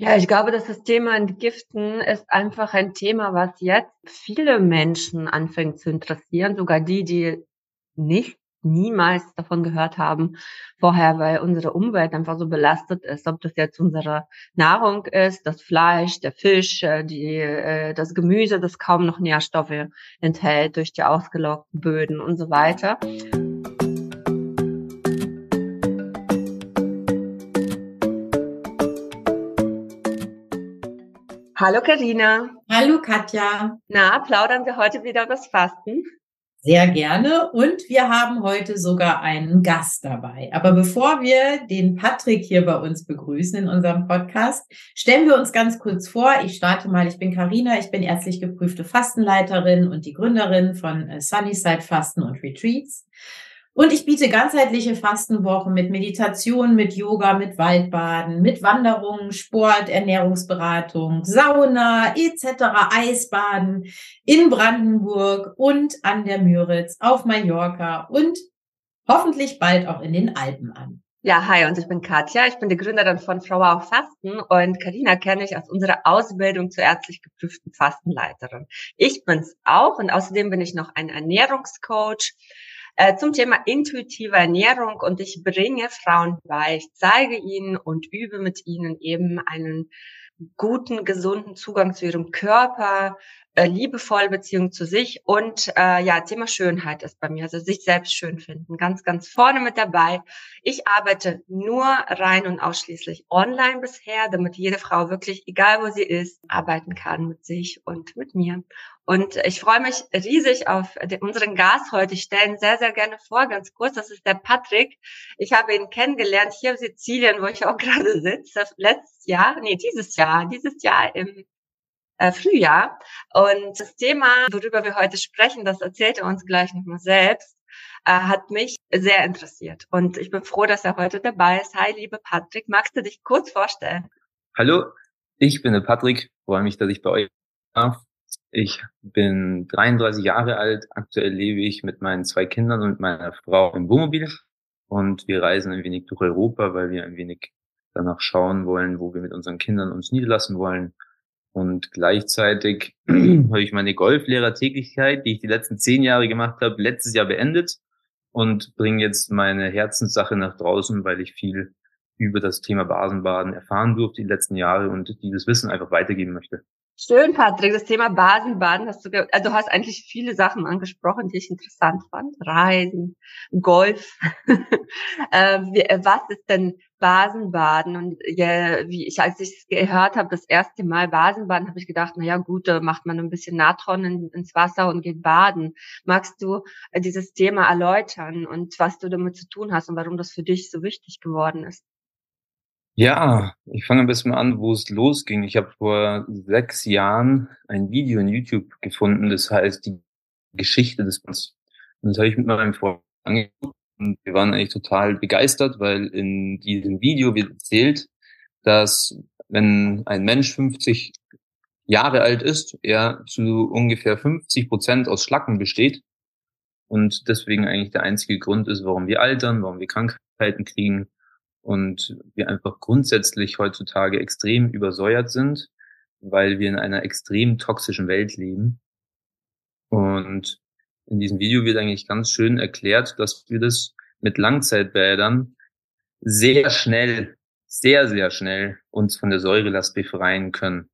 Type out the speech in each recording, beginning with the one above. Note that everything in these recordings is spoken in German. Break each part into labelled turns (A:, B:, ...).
A: Ja, ich glaube, dass das Thema Entgiften ist einfach ein Thema, was jetzt viele Menschen anfängt zu interessieren, sogar die, die nicht niemals davon gehört haben vorher, weil unsere Umwelt einfach so belastet ist, ob das jetzt unsere Nahrung ist, das Fleisch, der Fisch, äh, die, äh, das Gemüse, das kaum noch Nährstoffe enthält durch die ausgelockten Böden und so weiter. Hallo Karina.
B: Hallo Katja.
A: Na, plaudern wir heute wieder über das Fasten?
B: Sehr gerne. Und wir haben heute sogar einen Gast dabei. Aber bevor wir den Patrick hier bei uns begrüßen in unserem Podcast, stellen wir uns ganz kurz vor. Ich starte mal. Ich bin Karina. Ich bin ärztlich geprüfte Fastenleiterin und die Gründerin von äh, Sunnyside Fasten und Retreats. Und ich biete ganzheitliche Fastenwochen mit Meditation, mit Yoga, mit Waldbaden, mit Wanderungen, Sport, Ernährungsberatung, Sauna etc., Eisbaden in Brandenburg und an der Müritz, auf Mallorca und hoffentlich bald auch in den Alpen an.
A: Ja, hi, und ich bin Katja. Ich bin die Gründerin von Frau auf Fasten und Karina kenne ich aus unserer Ausbildung zur ärztlich geprüften Fastenleiterin. Ich bin's auch und außerdem bin ich noch ein Ernährungscoach äh, zum Thema intuitive Ernährung und ich bringe Frauen bei. Ich zeige ihnen und übe mit ihnen eben einen guten, gesunden Zugang zu ihrem Körper, äh, liebevolle Beziehung zu sich und äh, ja, Thema Schönheit ist bei mir, also sich selbst schön finden, ganz, ganz vorne mit dabei. Ich arbeite nur rein und ausschließlich online bisher, damit jede Frau wirklich, egal wo sie ist, arbeiten kann mit sich und mit mir. Und ich freue mich riesig auf unseren Gast heute. Ich stelle ihn sehr, sehr gerne vor, ganz kurz. Das ist der Patrick. Ich habe ihn kennengelernt hier in Sizilien, wo ich auch gerade sitze, letztes Jahr, nee, dieses Jahr, dieses Jahr im äh, Frühjahr. Und das Thema, worüber wir heute sprechen, das erzählt er uns gleich nochmal selbst, äh, hat mich sehr interessiert. Und ich bin froh, dass er heute dabei ist. Hi, liebe Patrick, magst du dich kurz vorstellen?
C: Hallo, ich bin der Patrick. Freue mich, dass ich bei euch darf. Ich bin 33 Jahre alt. Aktuell lebe ich mit meinen zwei Kindern und meiner Frau im Wohnmobil. Und wir reisen ein wenig durch Europa, weil wir ein wenig danach schauen wollen, wo wir mit unseren Kindern uns niederlassen wollen. Und gleichzeitig habe ich meine Golflehrertätigkeit, die ich die letzten zehn Jahre gemacht habe, letztes Jahr beendet und bringe jetzt meine Herzenssache nach draußen, weil ich viel über das Thema Basenbaden erfahren durfte die letzten Jahre und dieses Wissen einfach weitergeben möchte.
A: Schön, Patrick. Das Thema Basenbaden hast du, also du hast eigentlich viele Sachen angesprochen, die ich interessant fand. Reisen, Golf. äh, wie, was ist denn Basenbaden? Und ja, wie ich, als ich es gehört habe, das erste Mal Basenbaden, habe ich gedacht, na ja, gut, da macht man ein bisschen Natron in, ins Wasser und geht baden. Magst du äh, dieses Thema erläutern und was du damit zu tun hast und warum das für dich so wichtig geworden ist?
C: Ja, ich fange ein bisschen an, wo es losging. Ich habe vor sechs Jahren ein Video in YouTube gefunden, das heißt die Geschichte des Bands. Und das habe ich mit meinem Freund angeguckt und wir waren eigentlich total begeistert, weil in diesem Video wird erzählt, dass wenn ein Mensch 50 Jahre alt ist, er zu ungefähr 50 Prozent aus Schlacken besteht und deswegen eigentlich der einzige Grund ist, warum wir altern, warum wir Krankheiten kriegen und wir einfach grundsätzlich heutzutage extrem übersäuert sind, weil wir in einer extrem toxischen Welt leben. Und in diesem Video wird eigentlich ganz schön erklärt, dass wir das mit Langzeitbädern sehr schnell, sehr, sehr schnell uns von der Säurelast befreien können.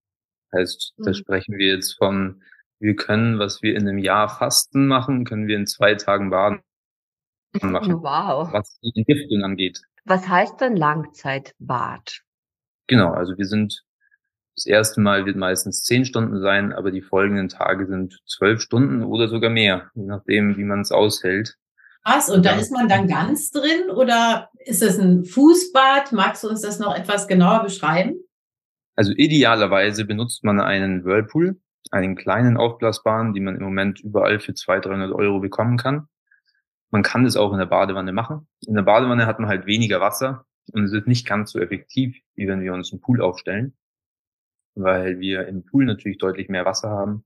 C: Heißt, da mhm. sprechen wir jetzt von, wir können, was wir in einem Jahr Fasten machen, können wir in zwei Tagen baden machen.
A: Wow.
C: Was die Entgiftung angeht.
A: Was heißt denn Langzeitbad?
C: Genau, also wir sind das erste Mal wird meistens zehn Stunden sein, aber die folgenden Tage sind zwölf Stunden oder sogar mehr, je nachdem, wie man es aushält.
B: Was? Und da ist man dann ganz drin oder ist es ein Fußbad? Magst du uns das noch etwas genauer beschreiben?
C: Also idealerweise benutzt man einen Whirlpool, einen kleinen aufblasbaren, die man im Moment überall für 200, 300 Euro bekommen kann. Man kann es auch in der Badewanne machen. In der Badewanne hat man halt weniger Wasser und es ist nicht ganz so effektiv, wie wenn wir uns einen Pool aufstellen, weil wir im Pool natürlich deutlich mehr Wasser haben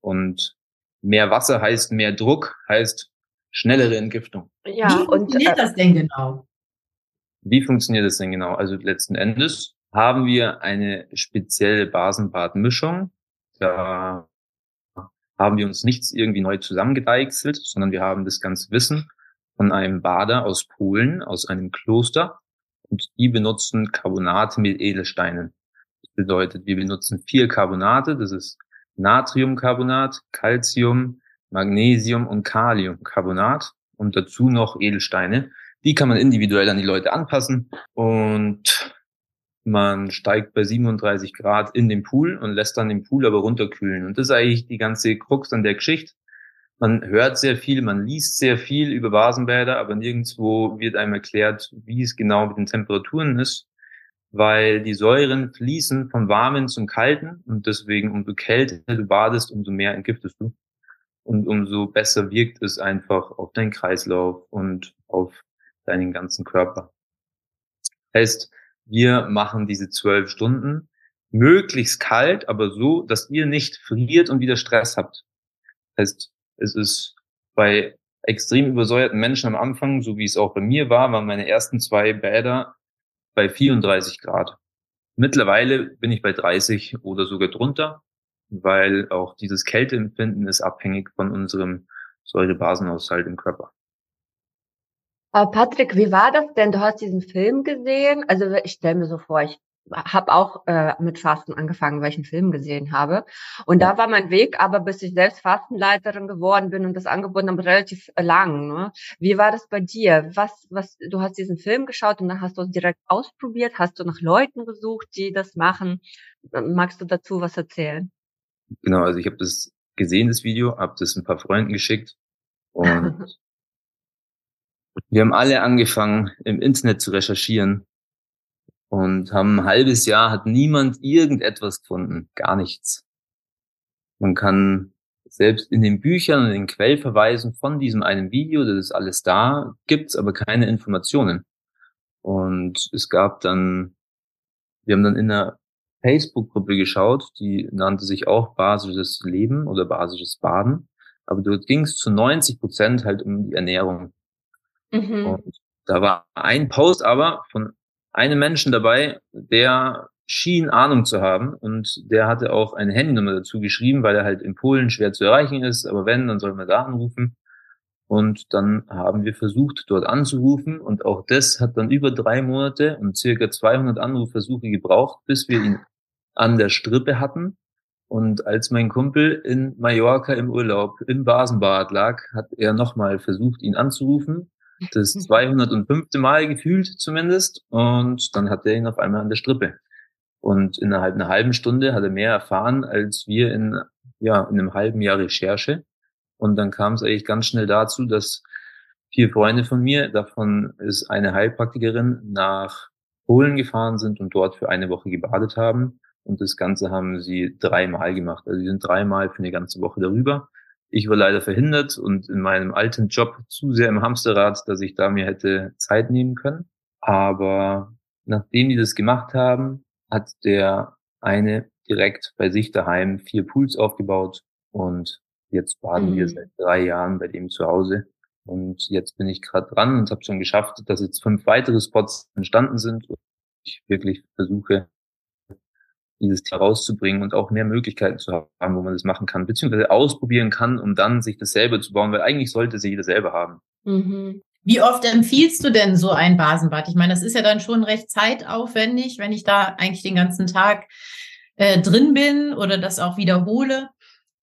C: und mehr Wasser heißt mehr Druck, heißt schnellere Entgiftung.
B: Ja, wie funktioniert und, äh, das denn genau?
C: Wie funktioniert das denn genau? Also letzten Endes haben wir eine spezielle Basenbadmischung. Da haben wir uns nichts irgendwie neu zusammengedeichselt, sondern wir haben das ganze Wissen von einem Bader aus Polen, aus einem Kloster. Und die benutzen Carbonate mit Edelsteinen. Das bedeutet, wir benutzen vier Carbonate. Das ist Natriumcarbonat, Calcium, Magnesium und Kaliumcarbonat und dazu noch Edelsteine. Die kann man individuell an die Leute anpassen und man steigt bei 37 Grad in den Pool und lässt dann den Pool aber runterkühlen. Und das ist eigentlich die ganze Krux an der Geschichte. Man hört sehr viel, man liest sehr viel über Basenbäder, aber nirgendwo wird einem erklärt, wie es genau mit den Temperaturen ist, weil die Säuren fließen vom Warmen zum Kalten und deswegen umso kälter du badest, umso mehr entgiftest du. Und umso besser wirkt es einfach auf deinen Kreislauf und auf deinen ganzen Körper. Heißt, wir machen diese zwölf Stunden möglichst kalt, aber so, dass ihr nicht friert und wieder Stress habt. Heißt, es ist bei extrem übersäuerten Menschen am Anfang, so wie es auch bei mir war, waren meine ersten zwei Bäder bei 34 Grad. Mittlerweile bin ich bei 30 oder sogar drunter, weil auch dieses Kälteempfinden ist abhängig von unserem Säurebasenhaushalt im Körper.
A: Aber Patrick, wie war das denn? Du hast diesen Film gesehen. Also ich stelle mir so vor, ich habe auch äh, mit Fasten angefangen, weil ich einen Film gesehen habe. Und da war mein Weg, aber bis ich selbst Fastenleiterin geworden bin und das angeboten habe, relativ lang. Ne? Wie war das bei dir? Was, was, du hast diesen Film geschaut und dann hast du es direkt ausprobiert? Hast du nach Leuten gesucht, die das machen? Magst du dazu was erzählen?
C: Genau, also ich habe das gesehen, das Video, habe das ein paar Freunden geschickt und Wir haben alle angefangen, im Internet zu recherchieren und haben ein halbes Jahr hat niemand irgendetwas gefunden, gar nichts. Man kann selbst in den Büchern und den Quellverweisen von diesem einen Video, das ist alles da, gibt's aber keine Informationen. Und es gab dann, wir haben dann in einer Facebook-Gruppe geschaut, die nannte sich auch Basisches Leben oder Basisches Baden. Aber dort ging es zu 90 Prozent halt um die Ernährung. Mhm. Und da war ein Post aber von einem Menschen dabei, der schien Ahnung zu haben und der hatte auch eine Handynummer dazu geschrieben, weil er halt in Polen schwer zu erreichen ist, aber wenn, dann soll man da anrufen. Und dann haben wir versucht, dort anzurufen und auch das hat dann über drei Monate und circa 200 Anrufversuche gebraucht, bis wir ihn an der Strippe hatten. Und als mein Kumpel in Mallorca im Urlaub im Basenbad lag, hat er nochmal versucht, ihn anzurufen das 205. Mal gefühlt zumindest. Und dann hat er ihn auf einmal an der Strippe. Und innerhalb einer halben Stunde hat er mehr erfahren, als wir in, ja, in einem halben Jahr Recherche. Und dann kam es eigentlich ganz schnell dazu, dass vier Freunde von mir, davon ist eine Heilpraktikerin, nach Polen gefahren sind und dort für eine Woche gebadet haben. Und das Ganze haben sie dreimal gemacht. Also sie sind dreimal für eine ganze Woche darüber. Ich war leider verhindert und in meinem alten Job zu sehr im Hamsterrad, dass ich da mir hätte Zeit nehmen können. Aber nachdem die das gemacht haben, hat der eine direkt bei sich daheim vier Pools aufgebaut und jetzt baden mhm. wir seit drei Jahren bei dem zu Hause. Und jetzt bin ich gerade dran und habe schon geschafft, dass jetzt fünf weitere Spots entstanden sind und ich wirklich versuche, dieses Tier rauszubringen und auch mehr Möglichkeiten zu haben, wo man das machen kann, beziehungsweise ausprobieren kann, um dann sich das zu bauen, weil eigentlich sollte sie jeder selber haben.
B: Mhm. Wie oft empfiehlst du denn so ein Basenbad? Ich meine, das ist ja dann schon recht zeitaufwendig, wenn ich da eigentlich den ganzen Tag äh, drin bin oder das auch wiederhole.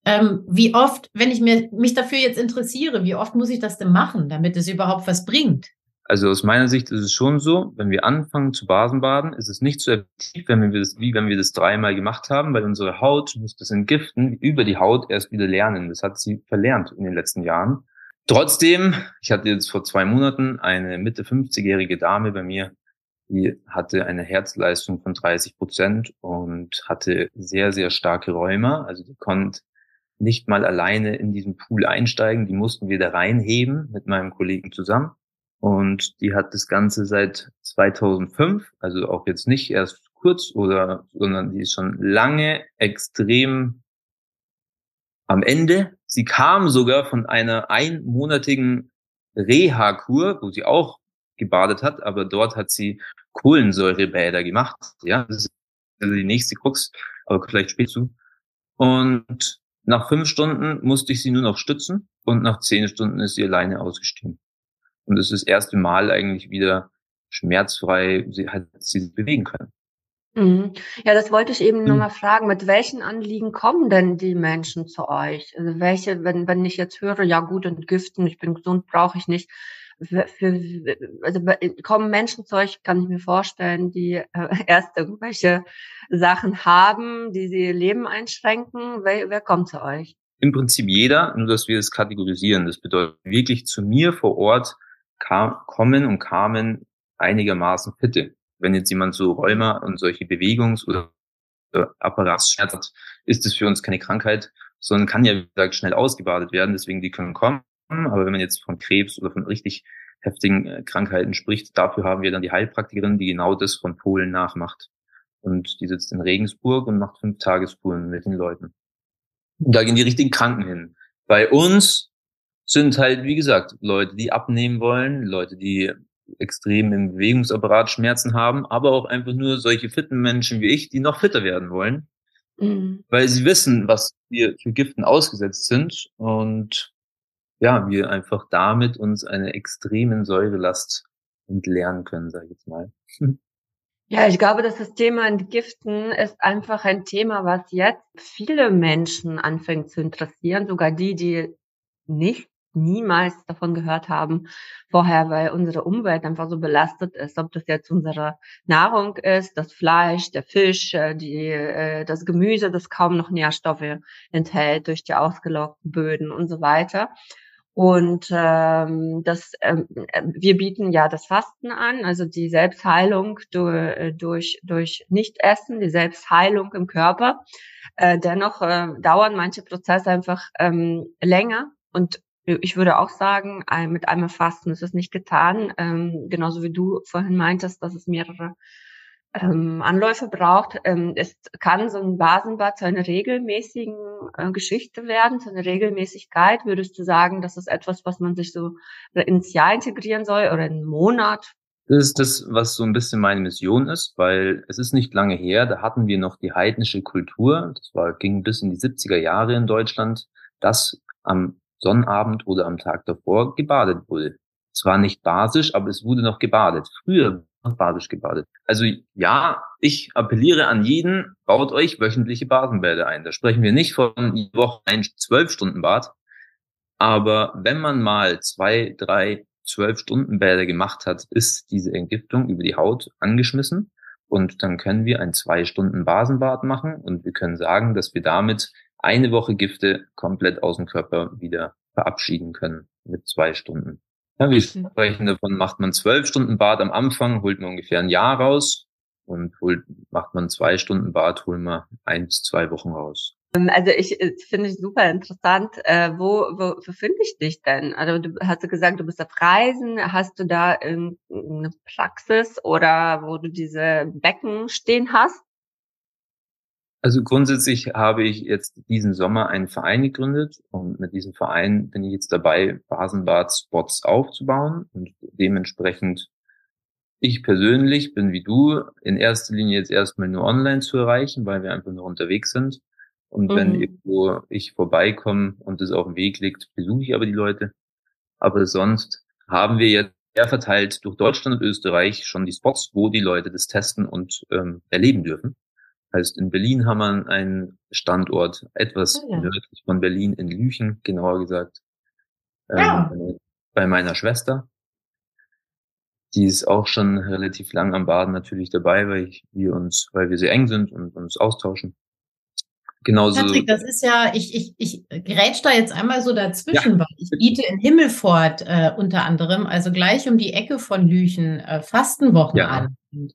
B: Ähm, wie oft, wenn ich mir, mich dafür jetzt interessiere, wie oft muss ich das denn machen, damit es überhaupt was bringt?
C: Also aus meiner Sicht ist es schon so, wenn wir anfangen zu Basenbaden, ist es nicht so effektiv, wenn wir das, wie wenn wir das dreimal gemacht haben, weil unsere Haut muss das Entgiften über die Haut erst wieder lernen. Das hat sie verlernt in den letzten Jahren. Trotzdem, ich hatte jetzt vor zwei Monaten eine Mitte 50-jährige Dame bei mir, die hatte eine Herzleistung von 30 Prozent und hatte sehr, sehr starke Rheuma. Also die konnte nicht mal alleine in diesen Pool einsteigen. Die mussten wir da reinheben mit meinem Kollegen zusammen. Und die hat das Ganze seit 2005, also auch jetzt nicht erst kurz oder, sondern die ist schon lange extrem am Ende. Sie kam sogar von einer einmonatigen Reha-Kur, wo sie auch gebadet hat, aber dort hat sie Kohlensäurebäder gemacht. Ja, das ist also die nächste Krux, aber vielleicht später zu. Und nach fünf Stunden musste ich sie nur noch stützen und nach zehn Stunden ist sie alleine ausgestiegen. Und es ist das erste Mal eigentlich wieder schmerzfrei, sie hat sie bewegen können.
A: Mhm. Ja, das wollte ich eben mhm. nur mal fragen. Mit welchen Anliegen kommen denn die Menschen zu euch? Also welche, wenn, wenn ich jetzt höre, ja gut, entgiften, ich bin gesund, brauche ich nicht. Für, für, also kommen Menschen zu euch, kann ich mir vorstellen, die äh, erst irgendwelche Sachen haben, die sie ihr Leben einschränken. Wer, wer kommt zu euch?
C: Im Prinzip jeder, nur dass wir es kategorisieren. Das bedeutet wirklich zu mir vor Ort kam, kommen und kamen einigermaßen fitte wenn jetzt jemand so Rheuma und solche Bewegungs- oder Apparatsschmerz hat, ist es für uns keine Krankheit, sondern kann ja, wie gesagt, schnell ausgebadet werden. Deswegen, die können kommen. Aber wenn man jetzt von Krebs oder von richtig heftigen äh, Krankheiten spricht, dafür haben wir dann die Heilpraktikerin, die genau das von Polen nachmacht. Und die sitzt in Regensburg und macht fünf Tagesspuren mit den Leuten. Und da gehen die richtigen Kranken hin. Bei uns sind halt, wie gesagt, Leute, die abnehmen wollen, Leute, die extrem im Bewegungsapparat Schmerzen haben, aber auch einfach nur solche fitten Menschen wie ich, die noch fitter werden wollen, mhm. weil sie wissen, was wir für Giften ausgesetzt sind und ja, wir einfach damit uns eine extremen Säurelast entleeren können, sage ich jetzt mal.
A: Ja, ich glaube, dass das Thema Entgiften ist einfach ein Thema, was jetzt viele Menschen anfängt zu interessieren, sogar die, die nicht niemals davon gehört haben vorher, weil unsere Umwelt einfach so belastet ist, ob das jetzt unsere Nahrung ist, das Fleisch, der Fisch, äh, die, äh, das Gemüse, das kaum noch Nährstoffe enthält durch die ausgelockten Böden und so weiter. Und ähm, das, ähm, wir bieten ja das Fasten an, also die Selbstheilung durch, äh, durch, durch Nichtessen, die Selbstheilung im Körper. Äh, dennoch äh, dauern manche Prozesse einfach ähm, länger und ich würde auch sagen, mit einmal Fasten ist es nicht getan. Ähm, genauso wie du vorhin meintest, dass es mehrere ähm, Anläufe braucht. Ähm, es kann so ein Basenbad zu einer regelmäßigen äh, Geschichte werden, zu einer Regelmäßigkeit. Würdest du sagen, das ist etwas, was man sich so ins Jahr integrieren soll oder in einen Monat?
C: Das ist das, was so ein bisschen meine Mission ist, weil es ist nicht lange her, da hatten wir noch die heidnische Kultur, das war, ging bis in die 70er Jahre in Deutschland, dass am Sonnabend oder am Tag davor gebadet wurde. Zwar nicht basisch, aber es wurde noch gebadet. Früher noch basisch gebadet. Also ja, ich appelliere an jeden, baut euch wöchentliche Basenbäder ein. Da sprechen wir nicht von Woche ein zwölf Stunden Bad. Aber wenn man mal zwei, drei, zwölf Stunden Bäder gemacht hat, ist diese Entgiftung über die Haut angeschmissen. Und dann können wir ein zwei Stunden Basenbad machen und wir können sagen, dass wir damit eine Woche Gifte komplett aus dem Körper wieder verabschieden können mit zwei Stunden. Ja, wir mhm. sprechen davon, macht man zwölf Stunden Bad am Anfang, holt man ungefähr ein Jahr raus und holt, macht man zwei Stunden Bad, holen wir ein bis zwei Wochen raus.
A: Ähm, also ich äh, finde ich super interessant. Äh, wo, wo, wo finde ich dich denn? Also du hast du gesagt, du bist auf Reisen. Hast du da eine Praxis oder wo du diese Becken stehen hast?
C: Also grundsätzlich habe ich jetzt diesen Sommer einen Verein gegründet und mit diesem Verein bin ich jetzt dabei, Basenbad-Spots aufzubauen und dementsprechend ich persönlich bin wie du in erster Linie jetzt erstmal nur online zu erreichen, weil wir einfach nur unterwegs sind. Und mhm. wenn irgendwo ich vorbeikomme und es auf dem Weg liegt, besuche ich aber die Leute. Aber sonst haben wir jetzt eher verteilt durch Deutschland und Österreich schon die Spots, wo die Leute das testen und ähm, erleben dürfen. Heißt, in Berlin haben wir einen Standort, etwas oh ja. nördlich von Berlin, in Lüchen, genauer gesagt. Ähm, ja. Bei meiner Schwester. Die ist auch schon relativ lang am Baden natürlich dabei, weil ich, wir uns, weil wir sehr eng sind und uns austauschen.
B: Genauso. Patrick, das ist ja, ich, ich, ich grätsch da jetzt einmal so dazwischen, ja. weil ich biete in Himmelfort äh, unter anderem, also gleich um die Ecke von Lüchen, äh, Fastenwochen ja. an. Und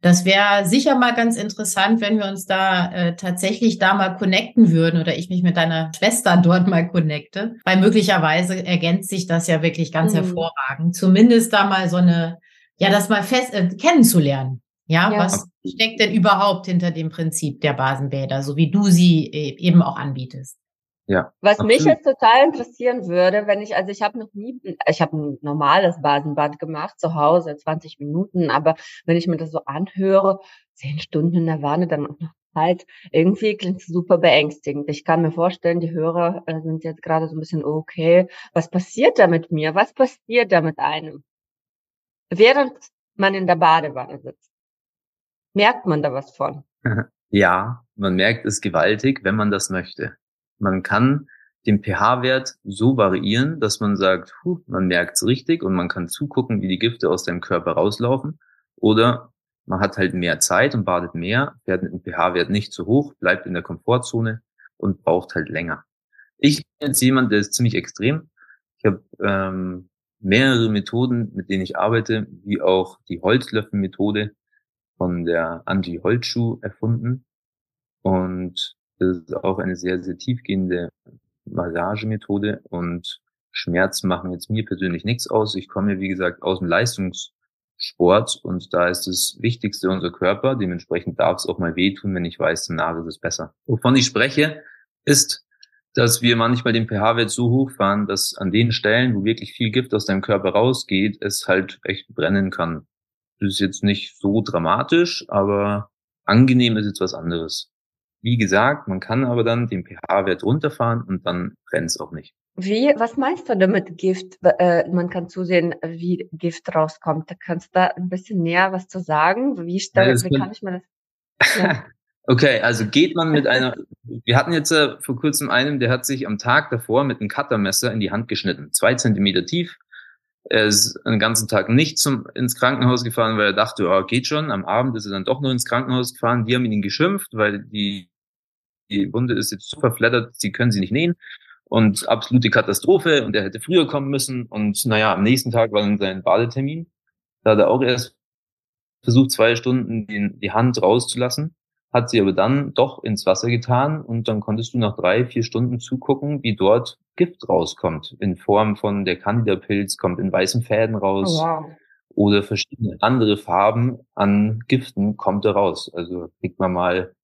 B: das wäre sicher mal ganz interessant, wenn wir uns da äh, tatsächlich da mal connecten würden oder ich mich mit deiner Schwester dort mal connecte, weil möglicherweise ergänzt sich das ja wirklich ganz mhm. hervorragend. Zumindest da mal so eine, ja, das mal fest äh, kennenzulernen. Ja, ja, was steckt denn überhaupt hinter dem Prinzip der Basenbäder, so wie du sie äh, eben auch anbietest?
C: Ja.
A: Was absolut. mich jetzt total interessieren würde, wenn ich, also ich habe noch nie, ich habe ein normales Basenbad gemacht zu Hause, 20 Minuten, aber wenn ich mir das so anhöre, zehn Stunden in der Wanne, dann noch Zeit, irgendwie klingt es super beängstigend. Ich kann mir vorstellen, die Hörer äh, sind jetzt gerade so ein bisschen, okay, was passiert da mit mir? Was passiert da mit einem? Während man in der Badewanne sitzt, merkt man da was von?
C: Ja, man merkt es gewaltig, wenn man das möchte. Man kann den pH-Wert so variieren, dass man sagt, huh, man merkt es richtig und man kann zugucken, wie die Gifte aus deinem Körper rauslaufen. Oder man hat halt mehr Zeit und badet mehr, fährt mit dem pH-Wert nicht zu hoch, bleibt in der Komfortzone und braucht halt länger. Ich bin jetzt jemand, der ist ziemlich extrem. Ich habe ähm, mehrere Methoden, mit denen ich arbeite, wie auch die Holzlöffel-Methode von der Angie Holzschuh erfunden. Und das ist auch eine sehr, sehr tiefgehende Massagemethode und Schmerzen machen jetzt mir persönlich nichts aus. Ich komme, wie gesagt, aus dem Leistungssport und da ist das Wichtigste unser Körper. Dementsprechend darf es auch mal wehtun, wenn ich weiß, danach ist es besser. Wovon ich spreche, ist, dass wir manchmal den pH-Wert so hoch fahren, dass an den Stellen, wo wirklich viel Gift aus deinem Körper rausgeht, es halt echt brennen kann. Das ist jetzt nicht so dramatisch, aber angenehm ist jetzt was anderes. Wie gesagt, man kann aber dann den pH-Wert runterfahren und dann brennt es auch nicht.
A: Wie, was meinst du damit Gift? Äh, man kann zusehen, wie Gift rauskommt. Da kannst du da ein bisschen näher was zu sagen? Wie, stell, ja, wie kann ich mir
C: das? Ja. okay, also geht man mit einer, wir hatten jetzt äh, vor kurzem einen, der hat sich am Tag davor mit einem Cuttermesser in die Hand geschnitten. Zwei Zentimeter tief. Er ist den ganzen Tag nicht zum, ins Krankenhaus gefahren, weil er dachte, oh, geht schon. Am Abend ist er dann doch nur ins Krankenhaus gefahren. Die haben ihn geschimpft, weil die die Wunde ist jetzt zu verflattert, sie können sie nicht nähen und absolute Katastrophe und er hätte früher kommen müssen und naja, am nächsten Tag war dann sein Badetermin. Da hat er auch erst versucht, zwei Stunden die, die Hand rauszulassen, hat sie aber dann doch ins Wasser getan und dann konntest du nach drei, vier Stunden zugucken, wie dort Gift rauskommt in Form von der Candida-Pilz, kommt in weißen Fäden raus. Oh, wow. Oder verschiedene andere Farben an Giften kommt da raus. Also kriegt man mal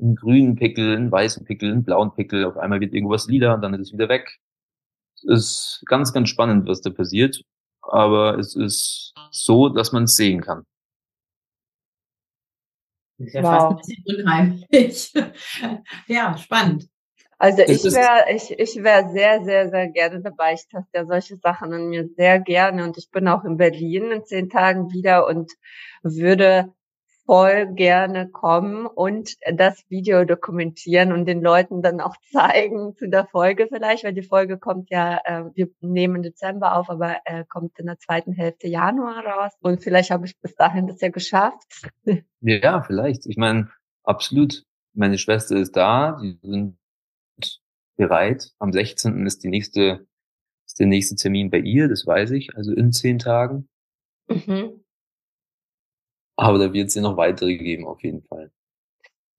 C: einen grünen Pickel, einen weißen Pickel, einen blauen Pickel, auf einmal wird irgendwas lila und dann ist es wieder weg. Es ist ganz, ganz spannend, was da passiert, aber es ist so, dass man es sehen kann.
B: Ist ja wow. fast ein bisschen unheimlich. ja, spannend.
A: Also ich wäre ich, ich wäre sehr, sehr, sehr gerne dabei. Ich taste ja solche Sachen an mir sehr gerne und ich bin auch in Berlin in zehn Tagen wieder und würde voll gerne kommen und das Video dokumentieren und den Leuten dann auch zeigen zu der Folge vielleicht, weil die Folge kommt ja, äh, wir nehmen Dezember auf, aber äh, kommt in der zweiten Hälfte Januar raus und vielleicht habe ich bis dahin das ja geschafft.
C: Ja, vielleicht. Ich meine, absolut. Meine Schwester ist da, die sind bereit. Am 16. ist die nächste, ist der nächste Termin bei ihr, das weiß ich, also in zehn Tagen. Mhm. Aber da wird es ja noch weitere geben, auf jeden Fall.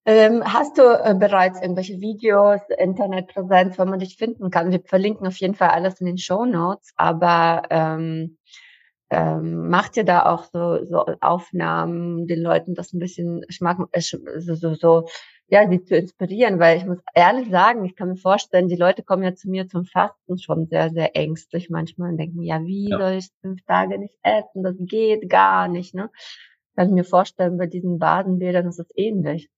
A: Ähm, hast du äh, bereits irgendwelche Videos, Internetpräsenz, wo man dich finden kann? Wir verlinken auf jeden Fall alles in den Show Notes, aber ähm, ähm, macht ihr da auch so, so Aufnahmen, den Leuten das ein bisschen, ich mag äh, so, so, so, ja, sie zu inspirieren, weil ich muss ehrlich sagen, ich kann mir vorstellen, die Leute kommen ja zu mir zum Fasten schon sehr, sehr ängstlich manchmal und denken, ja, wie ja. soll ich fünf Tage nicht essen? Das geht gar nicht, ne? Kann ich mir vorstellen, bei diesen Badenbildern ist es ähnlich.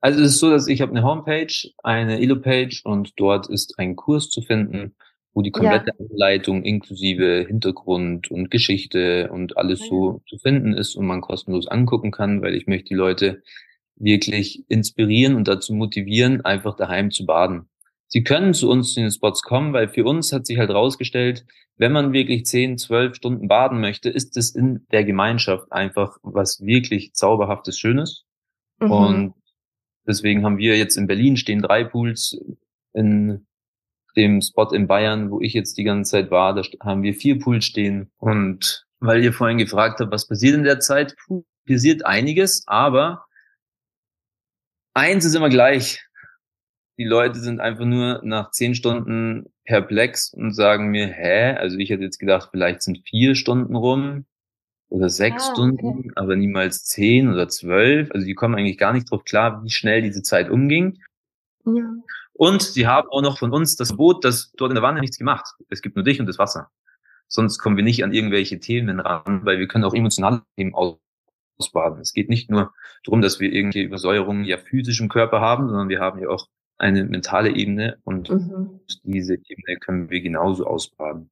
C: Also es ist so, dass ich habe eine Homepage, eine Elo-Page und dort ist ein Kurs zu finden, wo die komplette ja. Anleitung inklusive Hintergrund und Geschichte und alles so zu finden ist und man kostenlos angucken kann, weil ich möchte die Leute wirklich inspirieren und dazu motivieren, einfach daheim zu baden. Sie können zu uns in den Spots kommen, weil für uns hat sich halt rausgestellt, wenn man wirklich 10, 12 Stunden baden möchte, ist es in der Gemeinschaft einfach was wirklich zauberhaftes, Schönes. Mhm. Und deswegen haben wir jetzt in Berlin stehen drei Pools. In dem Spot in Bayern, wo ich jetzt die ganze Zeit war, da haben wir vier Pools stehen. Und weil ihr vorhin gefragt habt, was passiert in der Zeit, passiert einiges, aber eins ist immer gleich die Leute sind einfach nur nach zehn Stunden perplex und sagen mir, hä? Also ich hätte jetzt gedacht, vielleicht sind vier Stunden rum oder sechs ah, Stunden, okay. aber niemals zehn oder zwölf. Also die kommen eigentlich gar nicht drauf klar, wie schnell diese Zeit umging. Ja. Und sie haben auch noch von uns das Verbot, dass dort in der Wanne nichts gemacht. Es gibt nur dich und das Wasser. Sonst kommen wir nicht an irgendwelche Themen ran, weil wir können auch emotionale Themen ausbaden. Es geht nicht nur darum, dass wir irgendwelche Übersäuerungen ja physisch im Körper haben, sondern wir haben ja auch eine mentale Ebene und mhm. diese Ebene können wir genauso ausbaden.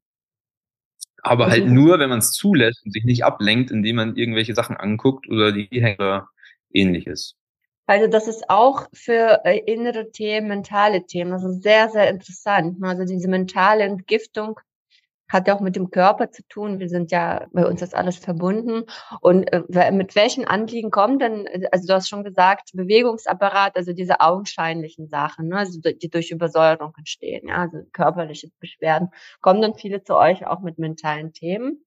C: Aber halt mhm. nur, wenn man es zulässt und sich nicht ablenkt, indem man irgendwelche Sachen anguckt oder die Hänger ähnliches.
A: Also das ist auch für äh, innere Themen, mentale Themen, also sehr, sehr interessant. Also diese mentale Entgiftung hat ja auch mit dem Körper zu tun. Wir sind ja, bei uns ist alles verbunden. Und äh, mit welchen Anliegen kommen denn, also du hast schon gesagt, Bewegungsapparat, also diese augenscheinlichen Sachen, ne, also die durch Übersäuerung entstehen, ja, also körperliche Beschwerden. Kommen dann viele zu euch auch mit mentalen Themen?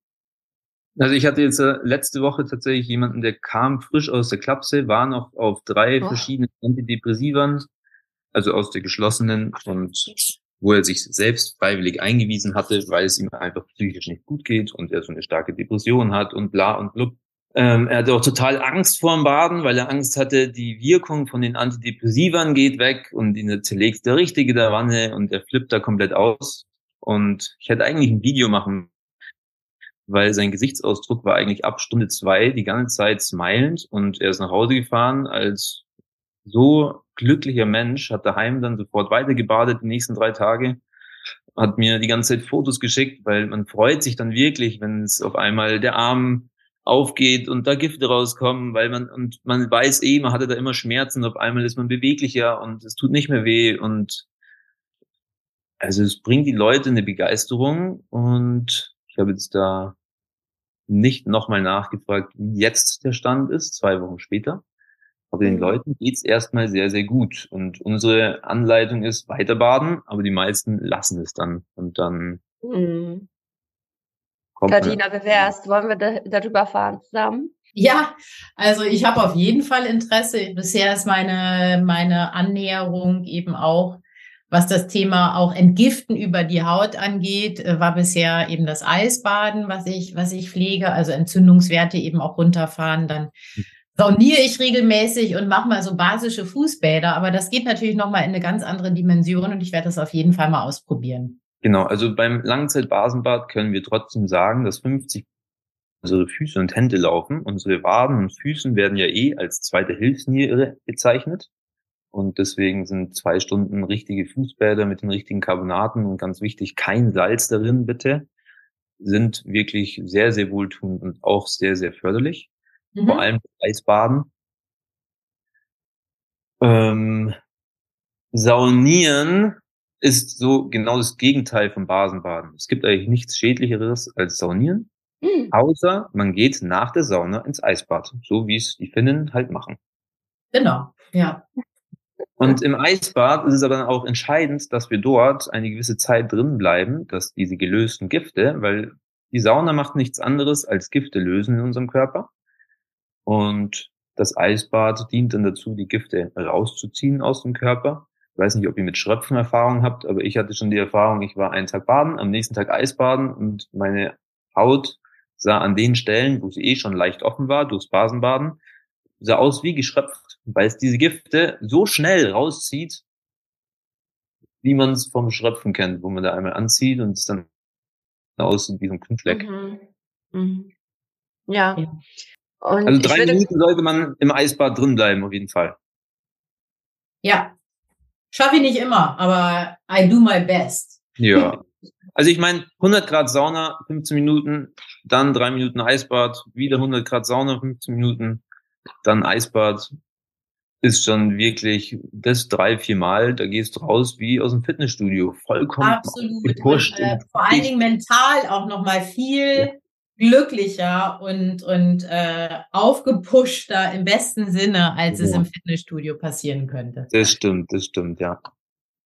C: Also ich hatte jetzt äh, letzte Woche tatsächlich jemanden, der kam frisch aus der Klapse, war noch auf drei oh. verschiedenen Antidepressivern, also aus der geschlossenen und wo er sich selbst freiwillig eingewiesen hatte, weil es ihm einfach psychisch nicht gut geht und er so eine starke Depression hat und bla und blub. Ähm, er hatte auch total Angst vor dem Baden, weil er Angst hatte, die Wirkung von den Antidepressivern geht weg und ihn zerlegt der Richtige der Wanne und er flippt da komplett aus. Und ich hätte eigentlich ein Video machen, weil sein Gesichtsausdruck war eigentlich ab Stunde zwei die ganze Zeit smilend und er ist nach Hause gefahren als so glücklicher Mensch, hat daheim dann sofort weitergebadet die nächsten drei Tage, hat mir die ganze Zeit Fotos geschickt, weil man freut sich dann wirklich, wenn es auf einmal der Arm aufgeht und da Gifte rauskommen, weil man und man weiß eh, man hatte da immer Schmerzen, auf einmal ist man beweglicher und es tut nicht mehr weh und also es bringt die Leute eine Begeisterung und ich habe jetzt da nicht nochmal nachgefragt, wie jetzt der Stand ist, zwei Wochen später. Aber den mhm. Leuten geht's erstmal sehr, sehr gut. Und unsere Anleitung ist weiter baden, aber die meisten lassen es dann. Und dann.
A: Mhm. Katina, wie wär's? Wollen wir da, darüber fahren zusammen?
B: Ja, also ich habe auf jeden Fall Interesse. Bisher ist meine, meine Annäherung eben auch, was das Thema auch Entgiften über die Haut angeht, äh, war bisher eben das Eisbaden, was ich, was ich pflege, also Entzündungswerte eben auch runterfahren, dann mhm sauniere ich regelmäßig und mache mal so basische Fußbäder, aber das geht natürlich nochmal in eine ganz andere Dimension und ich werde das auf jeden Fall mal ausprobieren.
C: Genau, also beim Langzeitbasenbad können wir trotzdem sagen, dass 50 unsere Füße und Hände laufen. Unsere Waden und Füßen werden ja eh als zweite Hilfsniere bezeichnet. Und deswegen sind zwei Stunden richtige Fußbäder mit den richtigen Carbonaten und ganz wichtig, kein Salz darin bitte, sind wirklich sehr, sehr wohltuend und auch sehr, sehr förderlich mhm. vor allem Eisbaden. Ähm, Saunieren ist so genau das Gegenteil von Basenbaden. Es gibt eigentlich nichts Schädlicheres als Saunieren, mhm. außer man geht nach der Sauna ins Eisbad, so wie es die Finnen halt machen.
B: Genau, ja.
C: Und im Eisbad ist es aber dann auch entscheidend, dass wir dort eine gewisse Zeit drin bleiben, dass diese gelösten Gifte, weil die Sauna macht nichts anderes als Gifte lösen in unserem Körper. Und das Eisbad dient dann dazu, die Gifte rauszuziehen aus dem Körper. Ich weiß nicht, ob ihr mit Schröpfen Erfahrung habt, aber ich hatte schon die Erfahrung, ich war einen Tag baden, am nächsten Tag Eisbaden und meine Haut sah an den Stellen, wo sie eh schon leicht offen war, durchs Basenbaden, sah aus wie geschröpft, weil es diese Gifte so schnell rauszieht, wie man es vom Schröpfen kennt, wo man da einmal anzieht und es dann aussieht wie so ein Knutfleck. Mhm.
A: Mhm. Ja. ja.
C: Und also drei Minuten sollte man im Eisbad drin bleiben, auf jeden Fall.
B: Ja. Schaffe ich nicht immer, aber I do my best.
C: Ja. Also ich meine, 100 Grad Sauna, 15 Minuten, dann drei Minuten Eisbad, wieder 100 Grad Sauna, 15 Minuten, dann Eisbad. Ist schon wirklich das drei, vier Mal, da gehst du raus wie aus dem Fitnessstudio, vollkommen
B: Absolut. Und, äh, vor allen Dingen mental auch nochmal viel ja glücklicher und, und äh, aufgepushter im besten Sinne, als ja. es im Fitnessstudio passieren könnte.
C: Das stimmt, das stimmt, ja.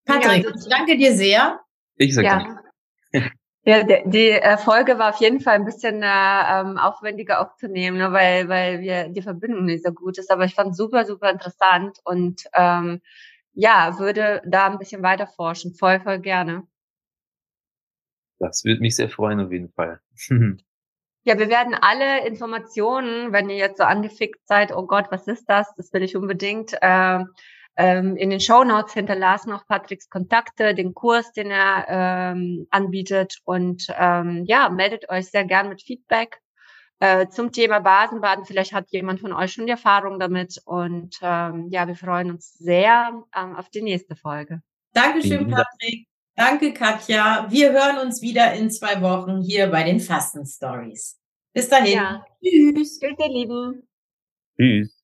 B: Patrick, ja, ich danke dir sehr.
C: Ich sage ja.
A: Ja, die, äh, Folge war auf jeden Fall ein bisschen äh, ähm, aufwendiger aufzunehmen, ne, weil, weil wir die Verbindung nicht so gut ist. Aber ich fand super, super interessant und ähm, ja, würde da ein bisschen weiter forschen. Voll, voll gerne.
C: Das würde mich sehr freuen, auf jeden Fall.
A: Ja, wir werden alle Informationen, wenn ihr jetzt so angefickt seid, oh Gott, was ist das? Das will ich unbedingt. Äh, ähm, in den Show Notes hinterlassen auch Patricks Kontakte, den Kurs, den er ähm, anbietet. Und ähm, ja, meldet euch sehr gern mit Feedback äh, zum Thema Basenbaden. Vielleicht hat jemand von euch schon die Erfahrung damit. Und ähm, ja, wir freuen uns sehr ähm, auf die nächste Folge.
B: Dankeschön, Patrick. Danke, Katja. Wir hören uns wieder in zwei Wochen hier bei den Fasten Stories. Bis dahin. Ja.
A: Tschüss. Tschüss, ihr Lieben.
C: Tschüss.